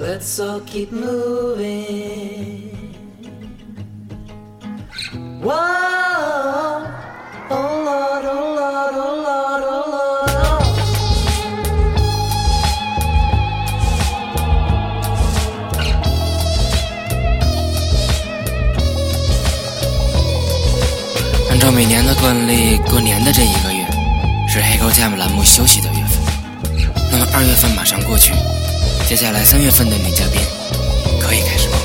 Let's all keep moving. Whoa, oh Lord, oh Lord, oh Lord, oh Lord. oh. 按照每年的惯例，过年的这一个月是黑狗 time 栏目休息的月份。那么二月份马上过去，接下来三月份的女嘉宾可以开始。